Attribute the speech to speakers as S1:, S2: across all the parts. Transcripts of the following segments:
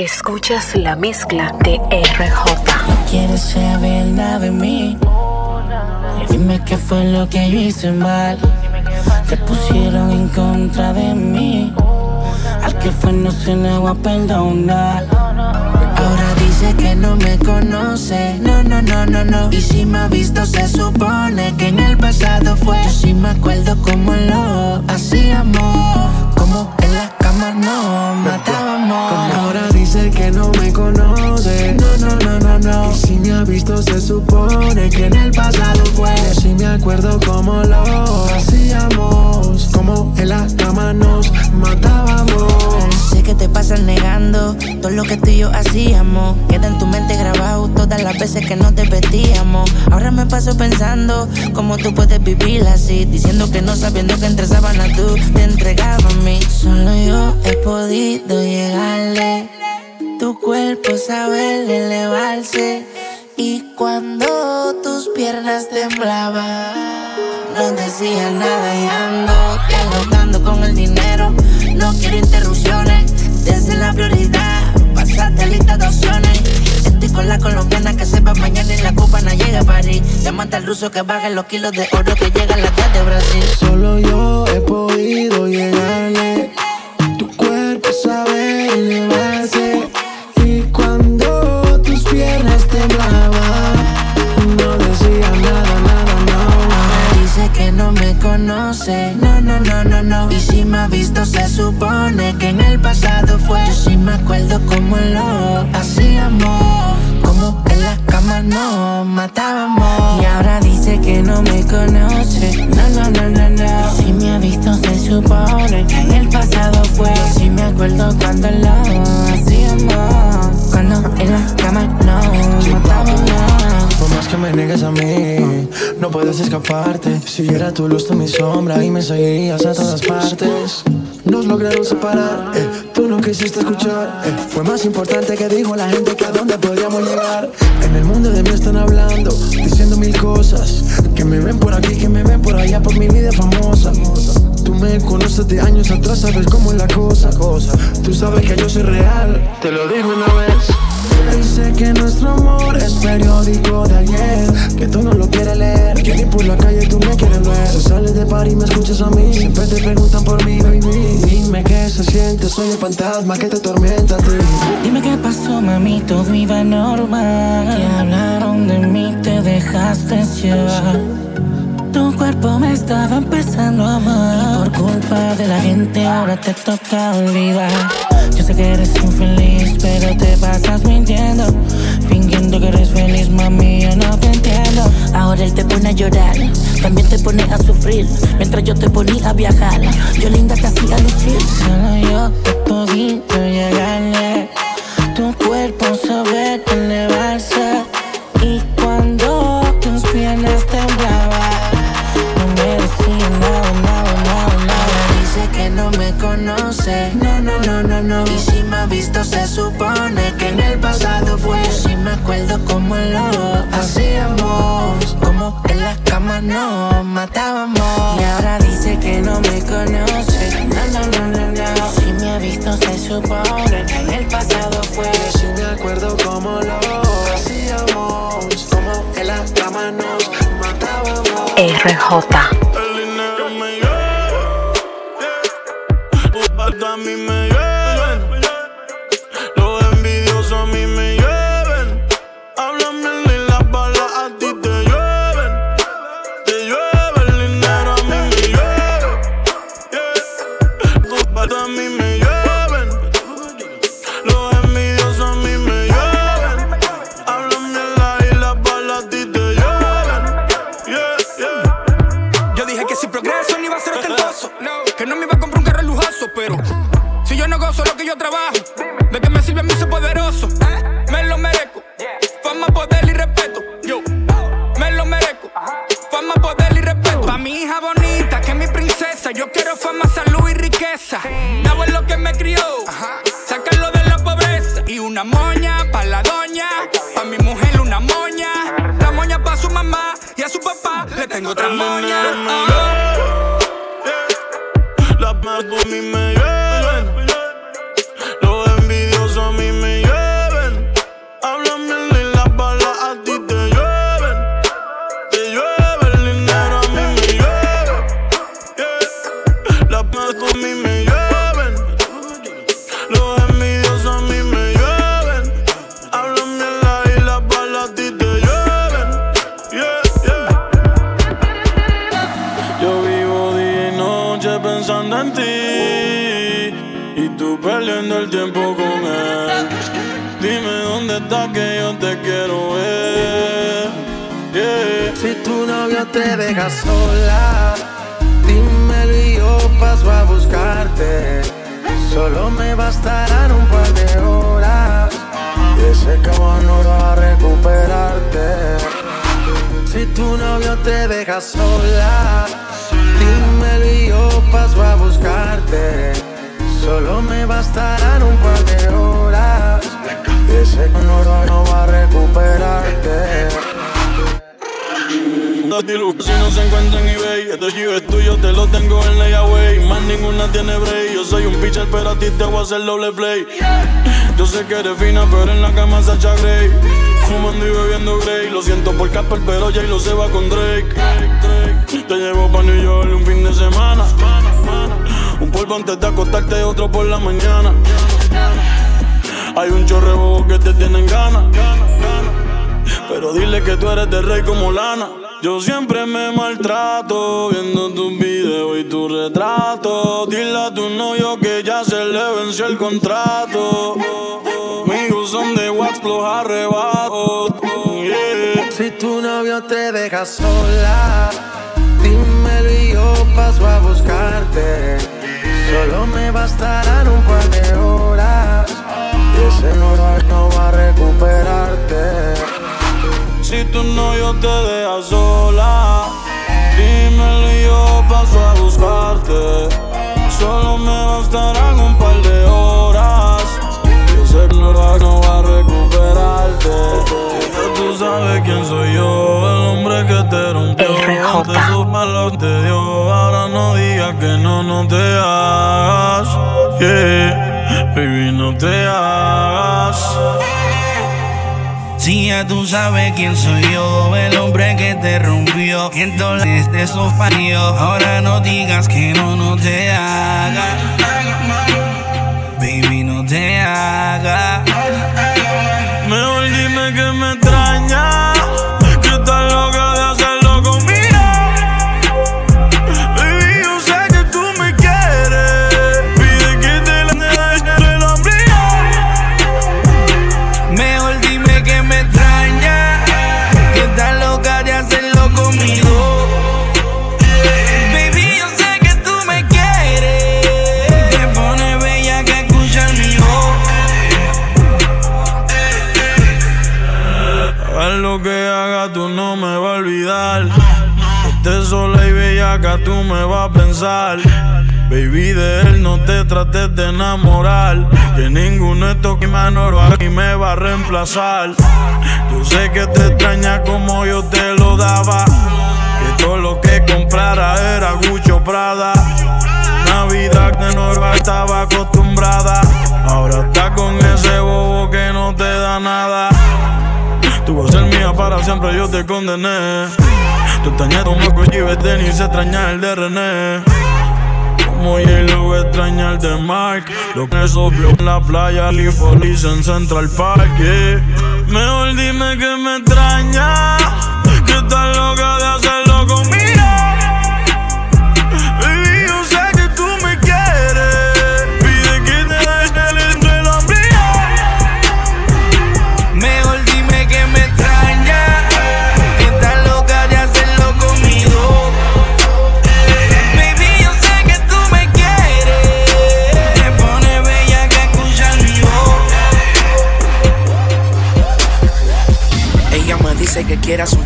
S1: Escuchas la mezcla de RJ.
S2: No quieres saber nada de mí. dime qué fue lo que yo hice mal. Te pusieron en contra de mí. Al que fue no se le va a perdonar. Ahora dice que no me conoce. No, no, no, no, no. Y si me ha visto, se supone que en el pasado fue. Yo sí me acuerdo como lo hacíamos. Como en la cama no matábamos.
S3: Ahora que no me conoce.
S2: No, no, no, no, no.
S3: Y si me ha visto, se supone que en el pasado fue. Yo sí me acuerdo como lo hacíamos. Como en la cama nos matábamos.
S2: Sé que te pasas negando todo lo que tú y yo hacíamos. Queda en tu mente grabado todas las veces que nos vestíamos. Ahora me paso pensando cómo tú puedes vivir así. Diciendo que no sabiendo que entre sábanas tú te entregabas a mí. Solo yo he podido llegarle. Tu cuerpo sabe elevarse. Y cuando tus piernas temblaban, no decía nada y ando con el dinero. No quiero interrupciones, desde la prioridad. Pasate lista de opciones. Estoy con la colombiana que sepa mañana y la copa no llega a París. Llámate al ruso que baje los kilos de oro que llegan la de Brasil.
S3: Solo yo he podido llegarle. No, no,
S2: no, no, no. Y si me ha visto, se supone que en el pasado fue. Yo sí me acuerdo como lo hacíamos. Como en la cama nos matábamos. Y ahora dice que no me conoce. No, no, no, no, no. Si me ha visto, se supone que en el pasado fue. Yo sí me acuerdo cuando lo hacíamos.
S3: No puedes escaparte. Si era tu luz, tú mi sombra y me seguirías a todas partes. Nos lograron separar, eh, tú no quisiste escuchar. eh. Fue más importante que dijo la gente que a dónde podríamos llegar. En el mundo de mí están hablando, diciendo mil cosas. Que me ven por aquí, que me ven por allá, por mi vida famosa. Tú me conoces de años atrás, sabes cómo es la cosa. Tú sabes que yo soy real, te lo digo una vez. Dice que nuestro amor es periódico de ayer Que tú no lo quieres leer Que ni por la calle tú me quieres ver Tú sales de par y me escuchas a mí Siempre te preguntan por mí, baby Dime qué se siente, soy el fantasma que te atormenta a ti
S2: Dime qué pasó, mami, todo iba normal. Que hablaron de mí, te dejaste llevar. Tu cuerpo me estaba empezando a amar. Y por culpa de la gente, ahora te toca olvidar. Yo sé que eres infeliz, pero te pasas mintiendo. Fingiendo que eres feliz, mami, yo no te entiendo. Ahora él te pone a llorar, también te pone a sufrir. Mientras yo te ponía a viajar, yo linda te hacía lucir. Solo yo he podido llegarle. Como lo hacíamos. Como en la cama nos matábamos. Y ahora dice que no me conoce. No, no, no, no, no. Si me ha visto, se supone que en el pasado fue.
S3: Sí me acuerdo cómo lo hacíamos Como en la cama nos matábamos
S1: RJ.
S4: Dabo lo que me crió. Sácalo de la pobreza. Y una moña pa' la doña. Pa' mi mujer una moña. La moña pa' su mamá. Y a su papá le tengo otra moña.
S5: dinero en ti y tú perdiendo el tiempo con él. Dime dónde está que yo te quiero ver.
S3: Si tu novio te deja sola, dímelo y yo paso a buscarte. Solo me bastarán un par de horas y ese cabrón no va a recuperarte. Si tu novio te deja sola dímelo y yo paso a buscarte. Solo me bastarán un par de horas. Y ese cabrón no va a recuperarte.
S5: Si no se encuentra en eBay, este chivo es tuyo, te lo tengo en layaway. Más ninguna tiene break. Yo soy un pitcher, pero a ti te voy a hacer doble play. Yo sé que eres fina, pero en la cama se Sacha Grey. Fumando y bebiendo Grey. Lo siento por Casper, pero ya lo se va con Drake. Te llevo pa' New York un fin de semana. Un polvo antes de acostarte, otro por la mañana. Hay un chorrebo que te tienen ganas. Pero dile que tú eres de rey como lana. Yo siempre me maltrato viendo tus videos y tu retrato. Dile a tu novio que ya se le venció el contrato. Amigos son de wax, los arrebatos.
S3: Si tu novio te deja sola, dímelo y yo paso a buscarte. Solo me bastarán un par de horas. Y ese no no va a recuperarte.
S5: Si tu novio te deja sola, dímelo y yo paso a buscarte. Solo me bastarán un par de horas. Yo sé que no no va a recuperarte. Sabes quién soy yo, el hombre que te rompió. Te sus malos te dio. Ahora no digas que no, no te hagas. Yeah, baby, no te hagas.
S6: Si ya tú sabes quién soy yo, el hombre que te rompió. Entonces de esos parió. Ahora no digas que no, no te haga. Baby, no te haga.
S5: Pensar. Baby, de él no te trates de enamorar. Que ninguno de estos que me aquí me va a reemplazar. Yo sé que te extraña como yo te lo daba. Que todo lo que comprara era Gucci o Prada. Navidad que Norma estaba acostumbrada. Ahora está con ese bobo que no te da nada. Tú vas a ser mía para siempre, yo te condené. Tu Marco y tenis, se extraña el de René. Como J-Lo extraña el de Mark. Lo que sopló en la playa, Police en Central Park. yeah. Mejor dime que me extraña, que estás loca de hacerlo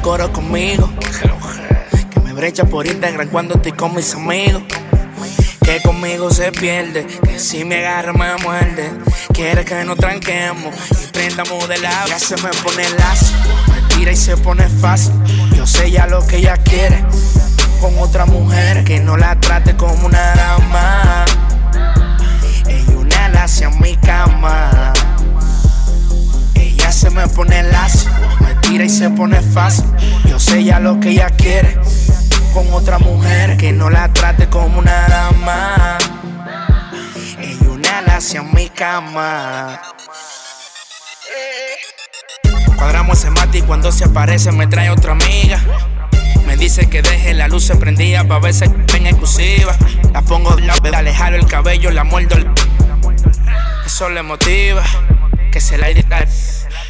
S6: coro conmigo. Que me brecha por Instagram cuando estoy con mis amigos. Que conmigo se pierde, que si me agarra me muerde. Quiere que nos tranquemos y prendamos de la Ya se me pone lazo, me tira y se pone fácil. Yo sé ya lo que ella quiere. Con otra mujer que no la trate como una dama. Ella una lacia en mi cama. Ella se me pone lazo, y se pone fácil. Yo sé ya lo que ella quiere. Con otra mujer que no la trate como una dama. Ella una lacia en mi cama. Cuadramos ese mate y cuando se aparece me trae otra amiga. Me dice que deje la luz prendida pa' verse en exclusiva. La pongo de la le jalo el cabello, la muerdo el. Eso le motiva. Que se se la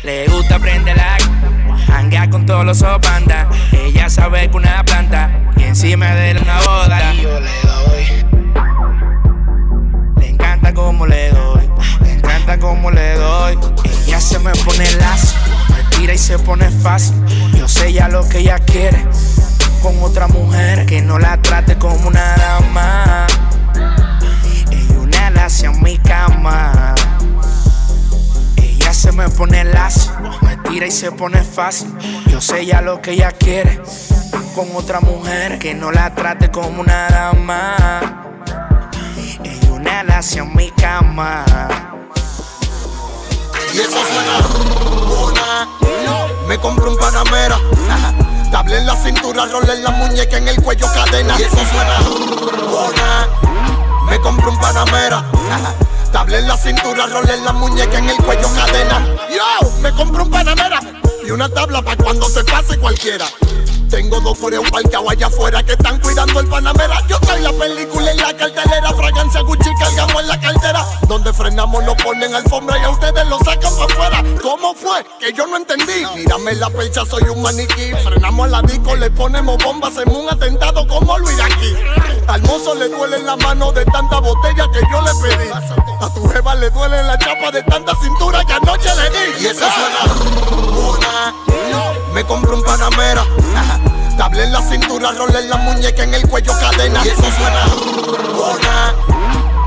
S6: Le gusta la hanguea con todos los sopandas. Ella sabe que una planta y encima de una boda. yo le doy. Le encanta como le doy, le encanta como le doy. Ella se me pone lazo, me tira y se pone fácil. Yo sé ya lo que ella quiere con otra mujer que no la trate como una dama. Ella una lacia en mi cama. Ella se me pone lazo, y se pone fácil. Yo sé ya lo que ella quiere con otra mujer que no la trate como una dama. Ella una lacia en mi cama.
S7: Y eso suena. Me compro un Panamera. Table en la cintura, rol en la muñeca, en el cuello cadena. Y eso suena. Me compro un Panamera. Table en la cintura, rol en la muñeca, en el cuello cadena. Yo, me compro un Panamera. Y una tabla para cuando se pase cualquiera. Tengo dos un parqueado allá afuera que están cuidando el Panamera. Yo soy la película en la cartelera. Fragancia Gucci cargamos en la cartera. Donde frenamos lo ponen alfombra y a ustedes lo sacan para afuera. ¿Cómo fue? Que yo no entendí. Mírame la percha, soy un maniquí. Frenamos a la disco, le ponemos bombas. Hacemos un atentado como lo aquí. Al mozo le duele la mano de tanta botella que yo le pedí. A tu jeva le duele la chapa de tanta cintura que anoche le di. Y esa suena. Me compro un Panamera. Table en la cintura, rol en la muñeca, en el cuello cadena. Y eso suena.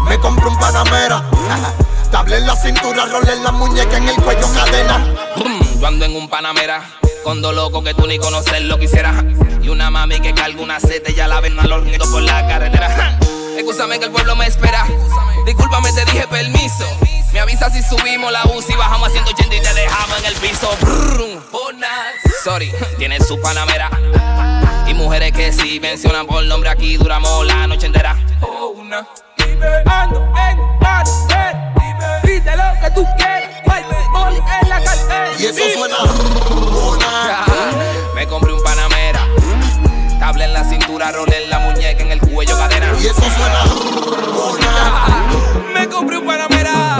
S7: Me compro un Panamera. Table en la cintura, rol en la muñeca, en el cuello cadena.
S8: yo ando en un Panamera. Con dos que tú ni conoces lo quisiera. Y una mami que carga una sete, ya la ven a los niños por la carretera. Escúchame que el pueblo me espera. Discúlpame, te dije permiso. Me avisa si subimos la y bajamos haciendo 80 y te dejamos en el piso. Sorry, tiene su panamera. Y mujeres que sí mencionan por nombre aquí duramos la noche entera. Oh, una. ando en. Dime, lo que tú quieres. en la cartera.
S7: Y eso suena.
S8: Me compré un panamera. Tabla en la cintura, rol en la muñeca, en el cuello cadena.
S7: Y eso suena.
S8: Me compré un panamera.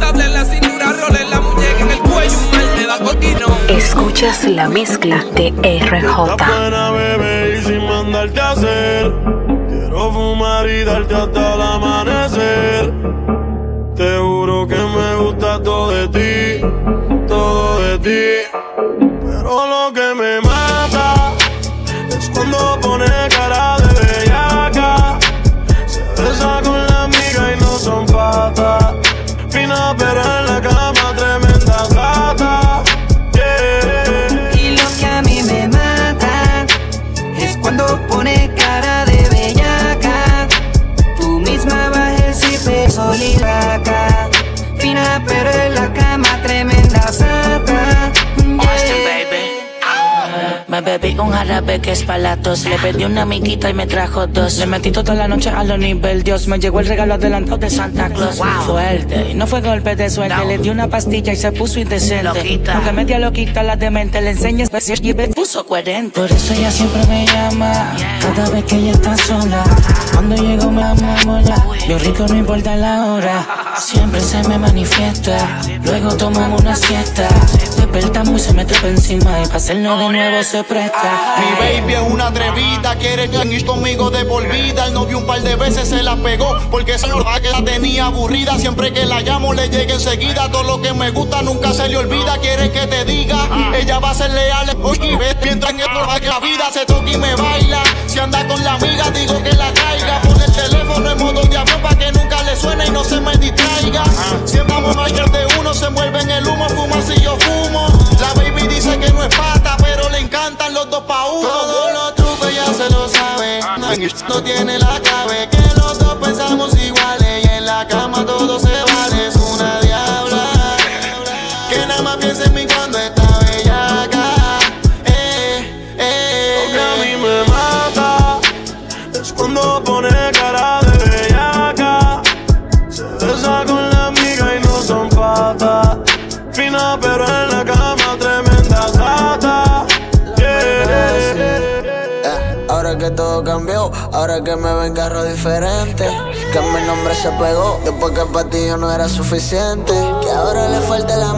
S8: Tabla en la cintura, rol en la muñeca, en el cuello, mal me da coquino.
S1: Escuchas la mezcla de RJ.
S5: Buena, bebé, y sin mandarte a hacer. Quiero fumar y darte hasta el amanecer. Te juro que me gusta todo de ti, todo de ti. Pero lo que
S2: bebí un jarabe que es palatos. Le pedí una amiguita y me trajo dos. Le metí toda la noche a lo nivel Dios. Me llegó el regalo adelantado de Santa Claus. Fuerte. Y no fue golpe de suerte. Le di una pastilla y se puso indecente. Loquita. Aunque media loquita la demente. Le enseñé y me puso coherente. Por eso ella siempre me llama. Cada vez que ella está sola. Cuando llego me amo ya. Yo rico no importa la hora. Siempre se me manifiesta. Luego tomamos una siesta. Despertamos y se me trepa encima. Y para hacerlo de nuevo se presta.
S7: Mi baby es una atrevida, quiere ir conmigo de por vida. El novio un par de veces se la pegó porque se que la tenía aburrida. Siempre que la llamo le llega enseguida. Todo lo que me gusta nunca se le olvida. Quiere que te diga, ella va a ser leal. Mientras en que la vida se toca y me baila. Si anda con la amiga, digo que la traiga. Pon el teléfono en modo de avión para que nunca le suene y no se me distraiga. Siempre vamos mayor de uno, dos pa' uno. Todos los trucos ya se lo sabe. No tiene la clave, que
S5: me
S9: ven carro diferente, que mi nombre se pegó, después que para ti yo no era suficiente, que ahora le falta la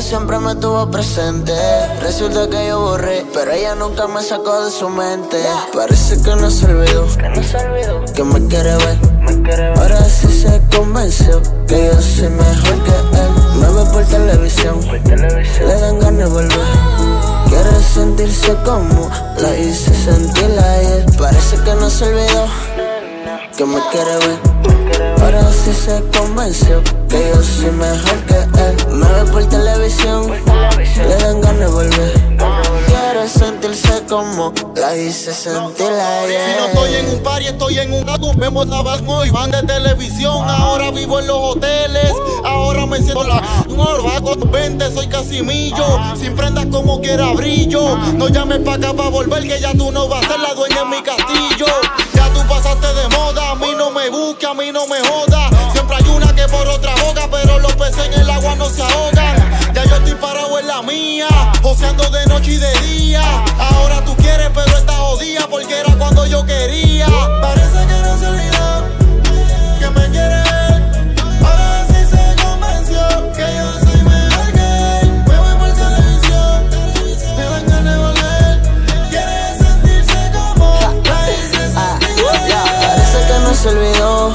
S9: siempre me tuvo presente. Resulta que yo borré, pero ella nunca me sacó de su mente. Parece que no se olvidó, que me quiere ver. Ahora sí se convenció que yo soy mejor que él. Me ve por televisión, le dan ganas de volver. Quiere sentirse como la hice sentir ayer. Parece que no se olvidó que me quiere ver. Ahora sí se convenció que yo soy mejor que él. Me ve por televisión, le dan ganas de volver. Quiere sentirse como la hice sentir ayer.
S7: Si no estoy en un party, estoy en un gato. Me montaban hoy, van de televisión. Ahora vivo en los hoteles. Ahora me siento la morbaco. 20, soy Casimillo. Sin prendas como quiera brillo. No llames pa' acá pa' volver, que ya tú no vas a ser la dueña en mi castillo. Ya tú pasaste de moda. A mí no me busque, a mí no me joda. Siempre hay una que por otra boca, pero los peces en el agua no se ahogan. Ya yo estoy parado en la mía, joseando de noche y de día. Ahora tú quieres, pero estás jodida porque era cuando yo quería. Parece que no se olvidó que me quiere ver. Ahora sí se convenció que yo soy mejor que él. Me voy por televisión, me dan ganas de volver. Quiere sentirse como la hice
S9: Parece que no se olvidó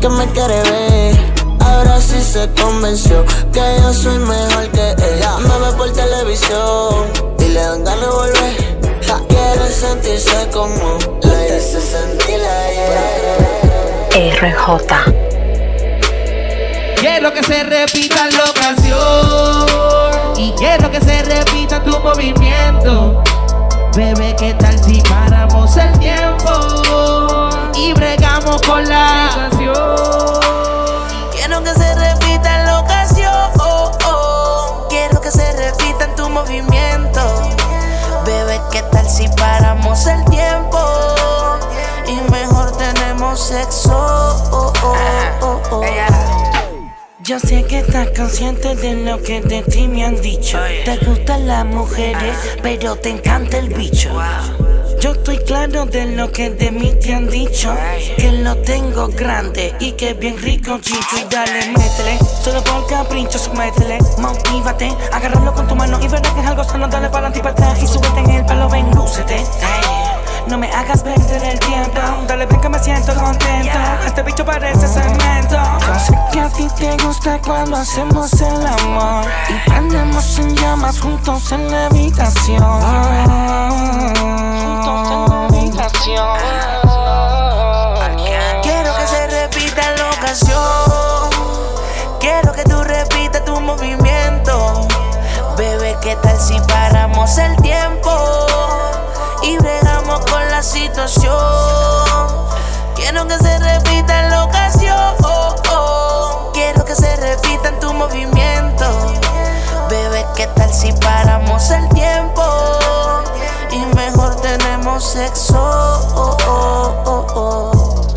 S9: que me quiere ver. Ahora sí se convenció que yo soy mejor televisión y le dan ganas de volver. Quiere sentirse como la hice sentir ayer.
S1: RJ.
S10: Quiero que se repita la ocasión y quiero que se repita tu movimiento. Bebé, ¿qué tal si paramos el tiempo y bregamos con la
S2: Yo sé que estás consciente de lo que de ti me han dicho. Te gustan las mujeres, pero te encanta el bicho. Yo estoy claro de lo que de mí te han dicho. Que lo tengo grande y que bien rico chicho. Y dale, métele, solo por capricho, métele. Motívate, agárralo con tu mano y verás que es algo sano. Dale para y para atrás y súbete en el pelo, ven, lúcete. No me hagas perder el tiempo. Dale, ven que me siento contento. Este bicho parece cemento. Yo sé que a ti te gusta cuando hacemos el amor. Y prendemos en llamas juntos en la habitación. Juntos en la habitación.
S6: Quiero que se repita la ocasión. Quiero que tú repitas tu movimiento. Bebé, ¿qué tal si paramos el Quiero que se repita en la ocasión. Quiero que se repita en tu movimiento. Bebé, ¿qué tal si paramos el tiempo? Y mejor tenemos sexo.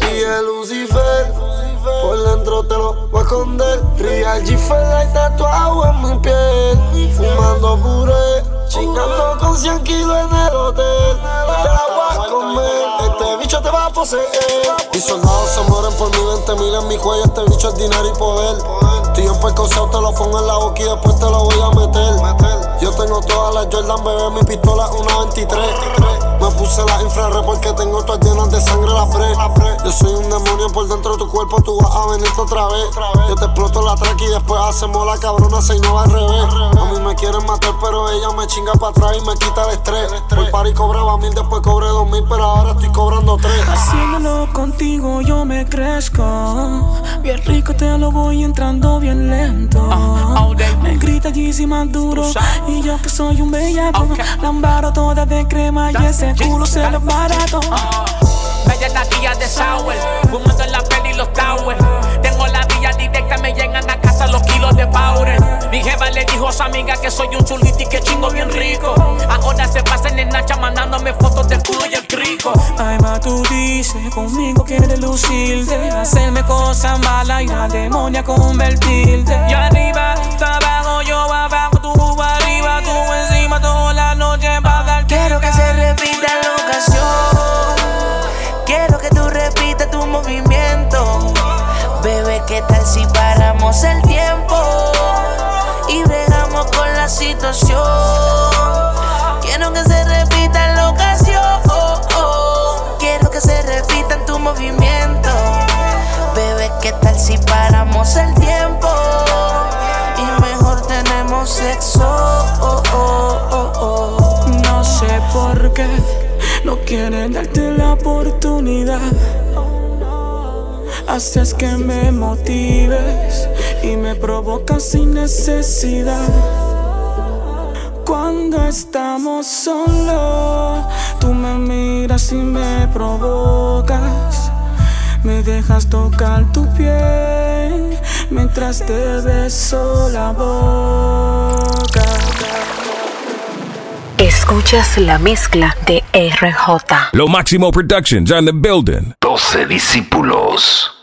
S7: Y el Lucifer, por dentro te lo voy a esconder. Real G y tatuado en mi piel. Fumando puré, chingando con 100 kilos en el hotel. Mis soldados se mueren por mi 20 mil en mi cuello. Este bicho es dinero y poder. Estoy en te lo pongo en la boca y después te lo voy a meter. Yo tengo todas las Jordan, bebé, mi pistola es una 23. Me puse la infrarred porque tengo todas llenas de sangre la pre. Yo soy un demonio por dentro de tu cuerpo, tú vas a venirte otra vez. Yo te exploto la track y después hacemos la cabrona, se no va al revés. A mí me quieren matar, pero ella me chinga para atrás y me quita el estrés. Por par y cobraba mil, después cobré dos mil, pero ahora estoy cobrando tres.
S2: Haciéndolo contigo yo me crezco. Bien rico te lo voy entrando bien lento. Me grita Yeezy más duro. Y yo que soy un bellaco. Lambaro toda de crema y ese culo se lo barato.
S11: Bella la guía de Sour, fumando en la peli los towers. Tengo la vía directa, me llegan a casa los kilos de powder. Mi jefa le dijo a su amiga que soy un chulito y que chingo bien rico. Ahora se pasan en Nacha mandándome fotos del culo y el crico.
S2: Ay, ma, tú dices, conmigo quieres lucirte. Hacerme cosas malas y la demonia convertirte.
S11: Yo arriba, tú abajo, yo abajo, tú arriba, tú encima toda la noche para dar.
S6: Se repita la ocasión. Quiero que tú repitas tu movimiento. Bebé, ¿qué tal si paramos el tiempo? Y bregamos
S2: situación. Quiero que se repita la ocasión. Quiero que se repita en tu movimiento. Bebé, ¿qué tal si paramos el tiempo? Y mejor tenemos sexo.
S12: No quieren darte la oportunidad. Haces que me motives y me provocas sin necesidad. Cuando estamos solos, tú me miras y me provocas. Me dejas tocar tu piel mientras te beso la boca.
S1: Escuchas la mezcla de RJ.
S13: Lo Máximo Productions on the building.
S14: 12 discípulos.